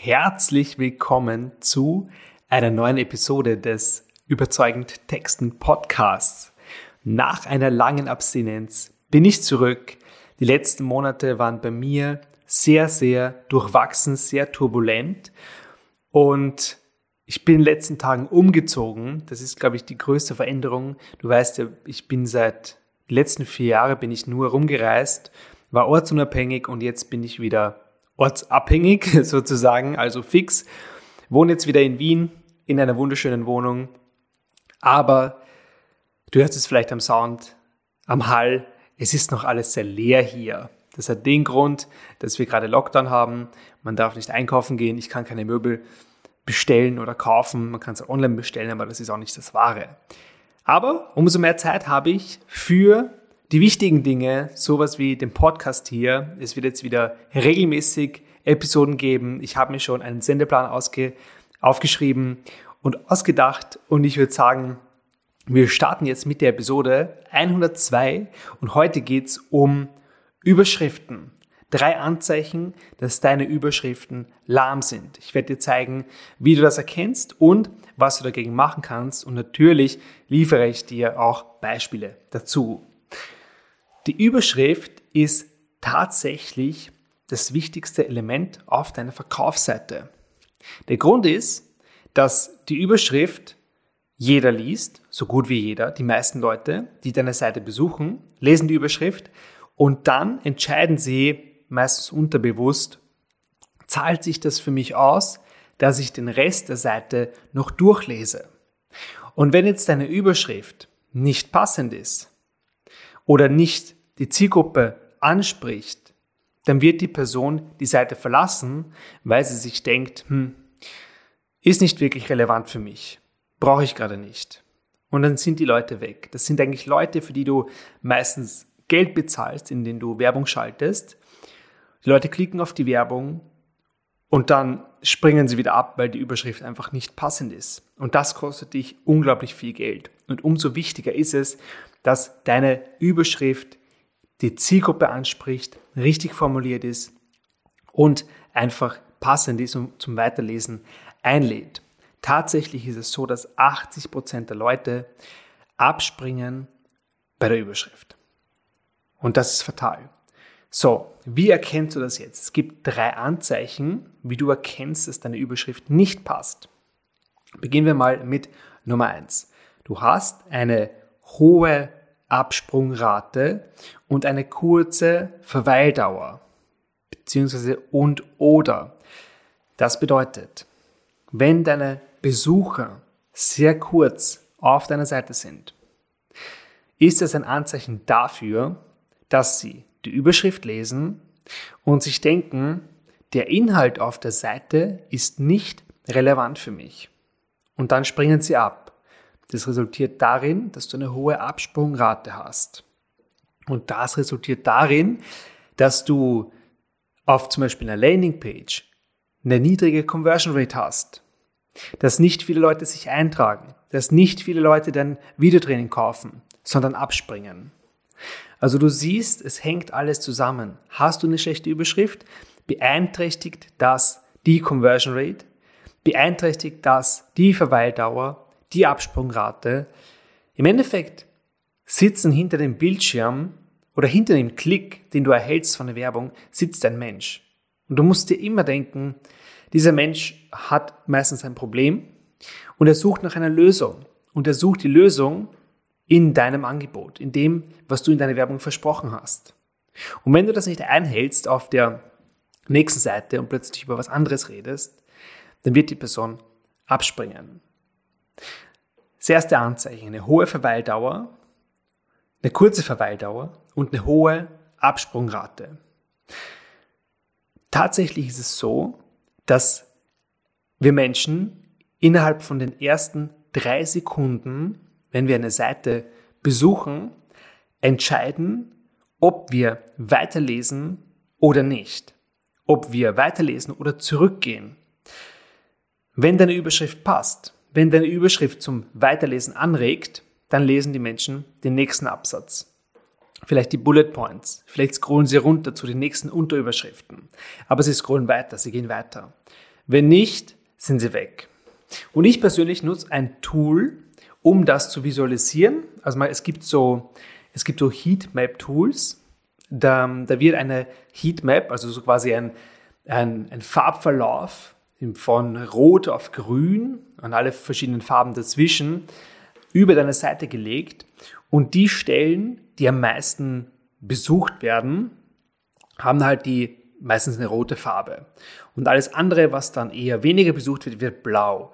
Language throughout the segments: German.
herzlich willkommen zu einer neuen Episode des Überzeugend Texten Podcasts. Nach einer langen Abstinenz bin ich zurück. Die letzten Monate waren bei mir sehr, sehr durchwachsen, sehr turbulent und ich bin in den letzten Tagen umgezogen. Das ist, glaube ich, die größte Veränderung. Du weißt ja, ich bin seit den letzten vier Jahren bin ich nur rumgereist, war ortsunabhängig und jetzt bin ich wieder ortsabhängig sozusagen, also fix. Wohne jetzt wieder in Wien in einer wunderschönen Wohnung. Aber du hörst es vielleicht am Sound, am Hall. Es ist noch alles sehr leer hier. Das hat den Grund, dass wir gerade Lockdown haben. Man darf nicht einkaufen gehen. Ich kann keine Möbel bestellen oder kaufen. Man kann es online bestellen, aber das ist auch nicht das Wahre. Aber umso mehr Zeit habe ich für die wichtigen Dinge, sowas wie den Podcast hier. Es wird jetzt wieder regelmäßig Episoden geben. Ich habe mir schon einen Sendeplan ausge aufgeschrieben und ausgedacht und ich würde sagen, wir starten jetzt mit der Episode 102 und heute geht's um Überschriften. Drei Anzeichen, dass deine Überschriften lahm sind. Ich werde dir zeigen, wie du das erkennst und was du dagegen machen kannst. Und natürlich liefere ich dir auch Beispiele dazu. Die Überschrift ist tatsächlich das wichtigste Element auf deiner Verkaufsseite. Der Grund ist, dass die Überschrift jeder liest, so gut wie jeder, die meisten Leute, die deine Seite besuchen, lesen die Überschrift und dann entscheiden sie meistens unterbewusst, zahlt sich das für mich aus, dass ich den Rest der Seite noch durchlese. Und wenn jetzt deine Überschrift nicht passend ist oder nicht die Zielgruppe anspricht, dann wird die Person die Seite verlassen, weil sie sich denkt, hm, ist nicht wirklich relevant für mich, brauche ich gerade nicht. Und dann sind die Leute weg. Das sind eigentlich Leute, für die du meistens Geld bezahlst, in denen du Werbung schaltest. Die Leute klicken auf die Werbung und dann springen sie wieder ab, weil die Überschrift einfach nicht passend ist. Und das kostet dich unglaublich viel Geld. Und umso wichtiger ist es, dass deine Überschrift die Zielgruppe anspricht, richtig formuliert ist und einfach passend ist und zum Weiterlesen einlädt. Tatsächlich ist es so, dass 80 Prozent der Leute abspringen bei der Überschrift. Und das ist fatal. So, wie erkennst du das jetzt? Es gibt drei Anzeichen, wie du erkennst, dass deine Überschrift nicht passt. Beginnen wir mal mit Nummer eins. Du hast eine hohe Absprungrate und eine kurze Verweildauer beziehungsweise und oder. Das bedeutet, wenn deine Besucher sehr kurz auf deiner Seite sind, ist es ein Anzeichen dafür, dass sie die Überschrift lesen und sich denken, der Inhalt auf der Seite ist nicht relevant für mich. Und dann springen sie ab. Das resultiert darin, dass du eine hohe Absprungrate hast. Und das resultiert darin, dass du auf zum Beispiel einer Landingpage eine niedrige Conversion Rate hast, dass nicht viele Leute sich eintragen, dass nicht viele Leute dein Videotraining kaufen, sondern abspringen. Also du siehst, es hängt alles zusammen. Hast du eine schlechte Überschrift, beeinträchtigt das die Conversion Rate, beeinträchtigt das die Verweildauer die Absprungrate. Im Endeffekt sitzen hinter dem Bildschirm oder hinter dem Klick, den du erhältst von der Werbung, sitzt ein Mensch. Und du musst dir immer denken, dieser Mensch hat meistens ein Problem und er sucht nach einer Lösung. Und er sucht die Lösung in deinem Angebot, in dem, was du in deiner Werbung versprochen hast. Und wenn du das nicht einhältst auf der nächsten Seite und plötzlich über was anderes redest, dann wird die Person abspringen. Das erste Anzeichen, eine hohe Verweildauer, eine kurze Verweildauer und eine hohe Absprungrate. Tatsächlich ist es so, dass wir Menschen innerhalb von den ersten drei Sekunden, wenn wir eine Seite besuchen, entscheiden, ob wir weiterlesen oder nicht. Ob wir weiterlesen oder zurückgehen. Wenn deine Überschrift passt, wenn deine Überschrift zum Weiterlesen anregt, dann lesen die Menschen den nächsten Absatz. Vielleicht die Bullet Points. Vielleicht scrollen sie runter zu den nächsten Unterüberschriften. Aber sie scrollen weiter, sie gehen weiter. Wenn nicht, sind sie weg. Und ich persönlich nutze ein Tool, um das zu visualisieren. Also es gibt so, es gibt so Heatmap-Tools. Da, da wird eine Heatmap, also so quasi ein, ein, ein Farbverlauf von Rot auf Grün und alle verschiedenen Farben dazwischen über deine Seite gelegt. Und die Stellen, die am meisten besucht werden, haben halt die meistens eine rote Farbe. Und alles andere, was dann eher weniger besucht wird, wird blau.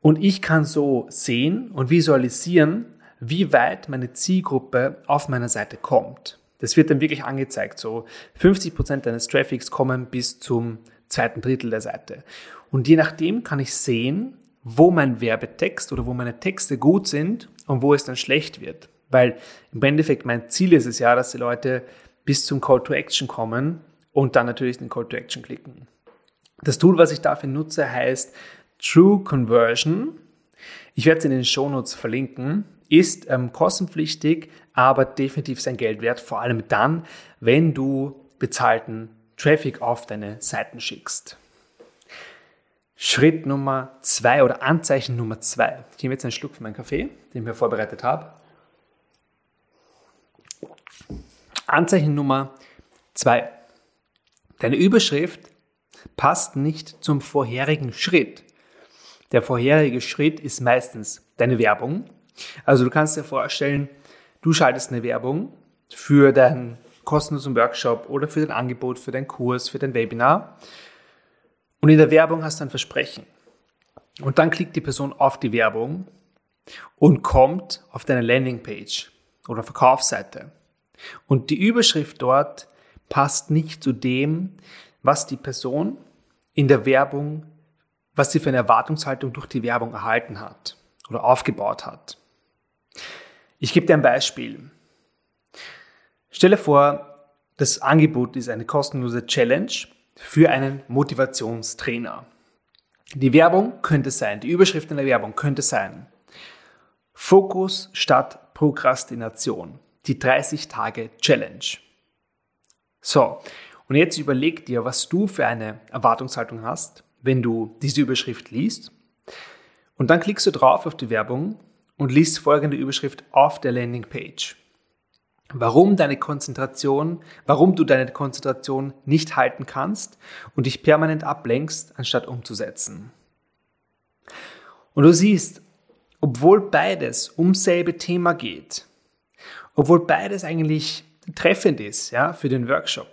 Und ich kann so sehen und visualisieren, wie weit meine Zielgruppe auf meiner Seite kommt. Das wird dann wirklich angezeigt. So 50 Prozent deines Traffics kommen bis zum zweiten Drittel der Seite. Und je nachdem kann ich sehen, wo mein Werbetext oder wo meine Texte gut sind und wo es dann schlecht wird. Weil im Endeffekt mein Ziel ist es ja, dass die Leute bis zum Call to Action kommen und dann natürlich den Call to Action klicken. Das Tool, was ich dafür nutze, heißt True Conversion. Ich werde es in den Shownotes verlinken. Ist ähm, kostenpflichtig, aber definitiv sein Geld wert, vor allem dann, wenn du bezahlten Traffic auf deine Seiten schickst. Schritt Nummer zwei oder Anzeichen Nummer zwei. Ich nehme jetzt einen Schluck von meinem Kaffee, den ich mir vorbereitet habe. Anzeichen Nummer zwei. Deine Überschrift passt nicht zum vorherigen Schritt. Der vorherige Schritt ist meistens deine Werbung. Also du kannst dir vorstellen, du schaltest eine Werbung für deinen kostenlosen Workshop oder für dein Angebot, für deinen Kurs, für dein Webinar. Und in der Werbung hast du ein Versprechen. Und dann klickt die Person auf die Werbung und kommt auf deine Landingpage oder Verkaufsseite. Und die Überschrift dort passt nicht zu dem, was die Person in der Werbung, was sie für eine Erwartungshaltung durch die Werbung erhalten hat oder aufgebaut hat. Ich gebe dir ein Beispiel. Stelle vor, das Angebot ist eine kostenlose Challenge für einen Motivationstrainer. Die Werbung könnte sein, die Überschrift in der Werbung könnte sein, Fokus statt Prokrastination, die 30 Tage Challenge. So, und jetzt überleg dir, was du für eine Erwartungshaltung hast, wenn du diese Überschrift liest. Und dann klickst du drauf auf die Werbung und liest folgende Überschrift auf der Landingpage. Warum deine Konzentration, warum du deine Konzentration nicht halten kannst und dich permanent ablenkst, anstatt umzusetzen. Und du siehst, obwohl beides ums selbe Thema geht, obwohl beides eigentlich treffend ist ja, für den Workshop,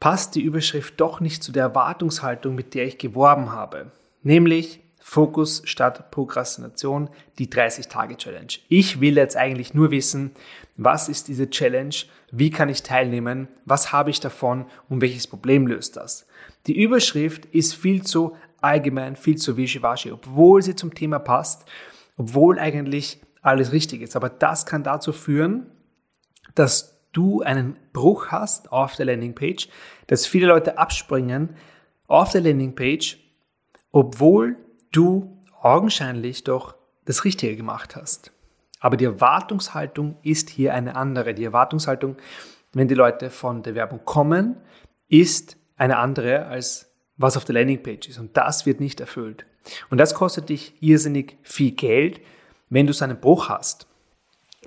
passt die Überschrift doch nicht zu der Erwartungshaltung, mit der ich geworben habe. Nämlich Fokus statt Prokrastination, die 30-Tage-Challenge. Ich will jetzt eigentlich nur wissen, was ist diese Challenge, wie kann ich teilnehmen, was habe ich davon und welches Problem löst das. Die Überschrift ist viel zu allgemein, viel zu wischiwaschi, obwohl sie zum Thema passt, obwohl eigentlich alles richtig ist. Aber das kann dazu führen, dass du einen Bruch hast auf der Landingpage, dass viele Leute abspringen auf der Landingpage, obwohl du augenscheinlich doch das Richtige gemacht hast. Aber die Erwartungshaltung ist hier eine andere. Die Erwartungshaltung, wenn die Leute von der Werbung kommen, ist eine andere als was auf der Landingpage ist. Und das wird nicht erfüllt. Und das kostet dich irrsinnig viel Geld, wenn du so einen Bruch hast.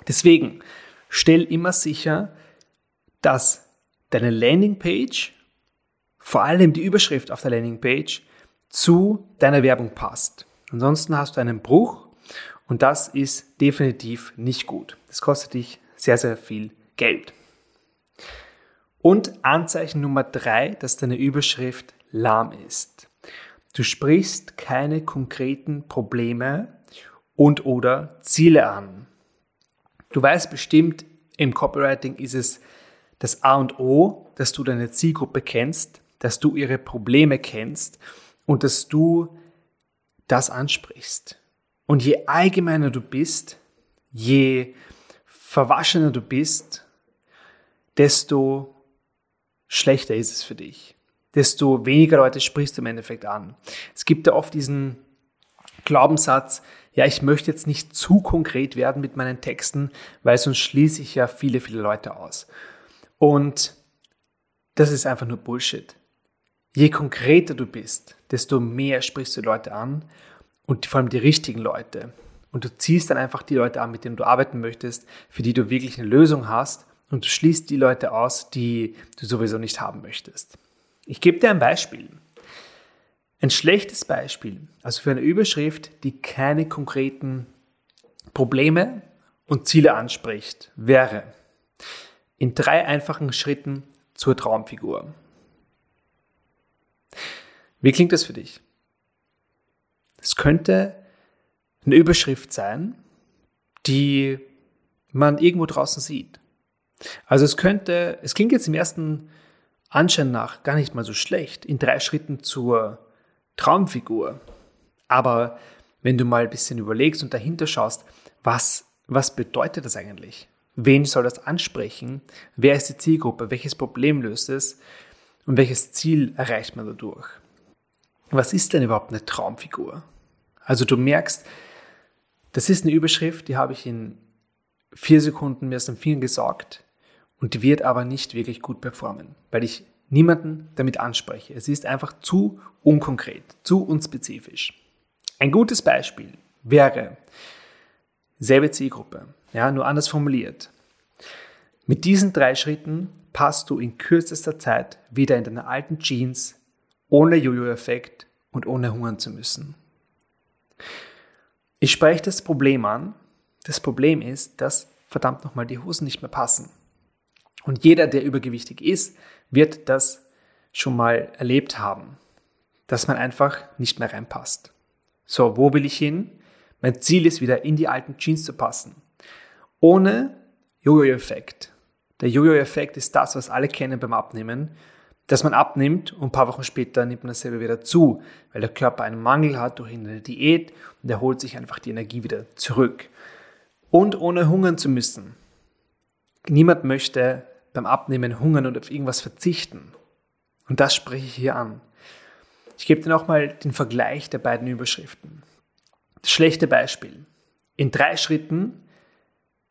Deswegen stell immer sicher, dass deine Landingpage, vor allem die Überschrift auf der Landingpage, zu deiner Werbung passt. Ansonsten hast du einen Bruch und das ist definitiv nicht gut. Das kostet dich sehr, sehr viel Geld. Und Anzeichen Nummer drei, dass deine Überschrift lahm ist. Du sprichst keine konkreten Probleme und oder Ziele an. Du weißt bestimmt, im Copywriting ist es das A und O, dass du deine Zielgruppe kennst, dass du ihre Probleme kennst und dass du das ansprichst. Und je allgemeiner du bist, je verwaschener du bist, desto schlechter ist es für dich. Desto weniger Leute sprichst du im Endeffekt an. Es gibt ja oft diesen Glaubenssatz, ja, ich möchte jetzt nicht zu konkret werden mit meinen Texten, weil sonst schließe ich ja viele, viele Leute aus. Und das ist einfach nur Bullshit. Je konkreter du bist, desto mehr sprichst du Leute an und vor allem die richtigen Leute. Und du ziehst dann einfach die Leute an, mit denen du arbeiten möchtest, für die du wirklich eine Lösung hast und du schließt die Leute aus, die du sowieso nicht haben möchtest. Ich gebe dir ein Beispiel. Ein schlechtes Beispiel, also für eine Überschrift, die keine konkreten Probleme und Ziele anspricht, wäre in drei einfachen Schritten zur Traumfigur. Wie klingt das für dich? Es könnte eine Überschrift sein, die man irgendwo draußen sieht. Also es könnte, es klingt jetzt im ersten Anschein nach gar nicht mal so schlecht, in drei Schritten zur Traumfigur. Aber wenn du mal ein bisschen überlegst und dahinter schaust, was, was bedeutet das eigentlich? Wen soll das ansprechen? Wer ist die Zielgruppe? Welches Problem löst es? Und welches Ziel erreicht man dadurch? Was ist denn überhaupt eine Traumfigur? Also du merkst, das ist eine Überschrift, die habe ich in vier Sekunden mir aus dem Finger gesaugt und die wird aber nicht wirklich gut performen, weil ich niemanden damit anspreche. Es ist einfach zu unkonkret, zu unspezifisch. Ein gutes Beispiel wäre selbe Zielgruppe, ja, nur anders formuliert. Mit diesen drei Schritten passt du in kürzester Zeit wieder in deine alten Jeans, ohne Jojo-Effekt und ohne hungern zu müssen. Ich spreche das Problem an. Das Problem ist, dass verdammt nochmal die Hosen nicht mehr passen. Und jeder, der übergewichtig ist, wird das schon mal erlebt haben, dass man einfach nicht mehr reinpasst. So, wo will ich hin? Mein Ziel ist wieder in die alten Jeans zu passen. Ohne Jojo-Effekt. Der Jojo-Effekt ist das, was alle kennen beim Abnehmen, dass man abnimmt und ein paar Wochen später nimmt man dasselbe wieder zu, weil der Körper einen Mangel hat durch eine Diät und er holt sich einfach die Energie wieder zurück. Und ohne hungern zu müssen. Niemand möchte beim Abnehmen hungern und auf irgendwas verzichten. Und das spreche ich hier an. Ich gebe dir nochmal den Vergleich der beiden Überschriften. Das schlechte Beispiel. In drei Schritten,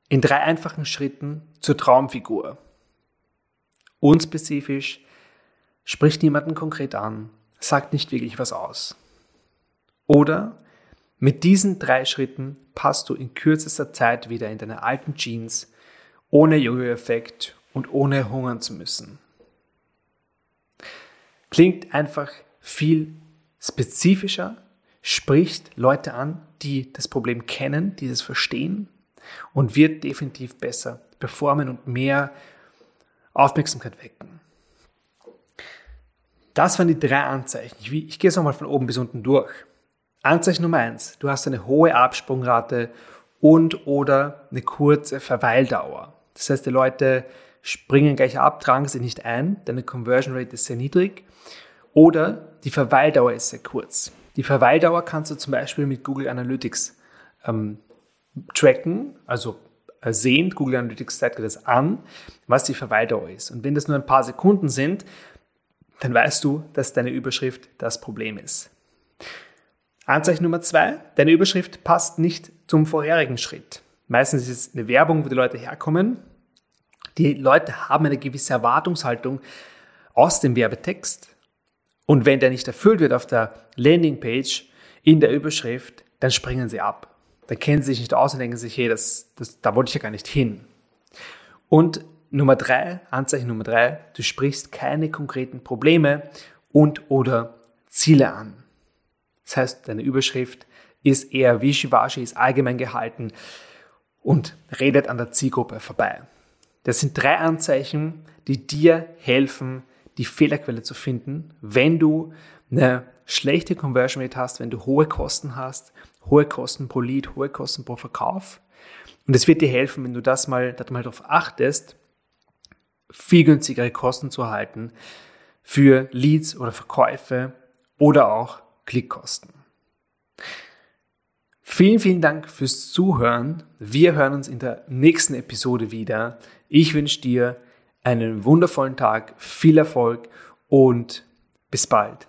in drei einfachen Schritten zur Traumfigur. Unspezifisch, spricht niemanden konkret an, sagt nicht wirklich was aus. Oder mit diesen drei Schritten passt du in kürzester Zeit wieder in deine alten Jeans, ohne Jojo-Effekt und ohne hungern zu müssen. Klingt einfach viel spezifischer, spricht Leute an, die das Problem kennen, die das verstehen und wird definitiv besser performen und mehr Aufmerksamkeit wecken. Das waren die drei Anzeichen. Ich, ich gehe es nochmal von oben bis unten durch. Anzeichen Nummer eins: Du hast eine hohe Absprungrate und oder eine kurze Verweildauer. Das heißt, die Leute springen gleich ab, tragen sich nicht ein, deine Conversion Rate ist sehr niedrig oder die Verweildauer ist sehr kurz. Die Verweildauer kannst du zum Beispiel mit Google Analytics ähm, tracken, also äh, sehen, Google Analytics zeigt dir das an, was die Verweildauer ist. Und wenn das nur ein paar Sekunden sind, dann weißt du, dass deine Überschrift das Problem ist. Anzeichen Nummer zwei, deine Überschrift passt nicht zum vorherigen Schritt. Meistens ist es eine Werbung, wo die Leute herkommen. Die Leute haben eine gewisse Erwartungshaltung aus dem Werbetext. Und wenn der nicht erfüllt wird auf der Landingpage in der Überschrift, dann springen sie ab. Dann kennen sie sich nicht aus und denken sich, hey, das, das, da wollte ich ja gar nicht hin. Und Nummer drei, Anzeichen Nummer drei, du sprichst keine konkreten Probleme und oder Ziele an. Das heißt, deine Überschrift ist eher wischiwaschi, ist allgemein gehalten und redet an der Zielgruppe vorbei. Das sind drei Anzeichen, die dir helfen, die Fehlerquelle zu finden, wenn du eine schlechte Conversion Rate hast, wenn du hohe Kosten hast, hohe Kosten pro Lead, hohe Kosten pro Verkauf. Und es wird dir helfen, wenn du das mal, du mal darauf achtest, viel günstigere Kosten zu erhalten für Leads oder Verkäufe oder auch Klickkosten. Vielen, vielen Dank fürs Zuhören. Wir hören uns in der nächsten Episode wieder. Ich wünsche dir einen wundervollen Tag, viel Erfolg und bis bald.